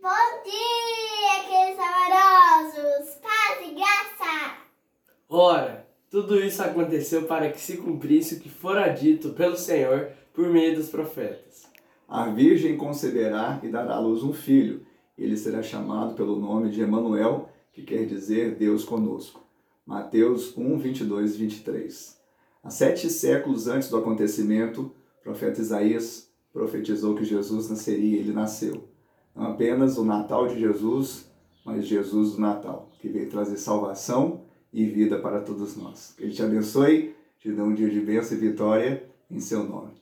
Bom dia, queridos amorosos! Paz e graça! Ora, tudo isso aconteceu para que se cumprisse o que fora dito pelo Senhor por meio dos profetas. A Virgem conceberá e dará à luz um filho. Ele será chamado pelo nome de Emanuel, que quer dizer Deus conosco. Mateus 1, 22 e 23. Há sete séculos antes do acontecimento, o profeta Isaías profetizou que Jesus nasceria e ele nasceu. Não apenas o Natal de Jesus, mas Jesus do Natal, que veio trazer salvação e vida para todos nós. Que Ele te abençoe, te dê um dia de bênção e vitória em seu nome.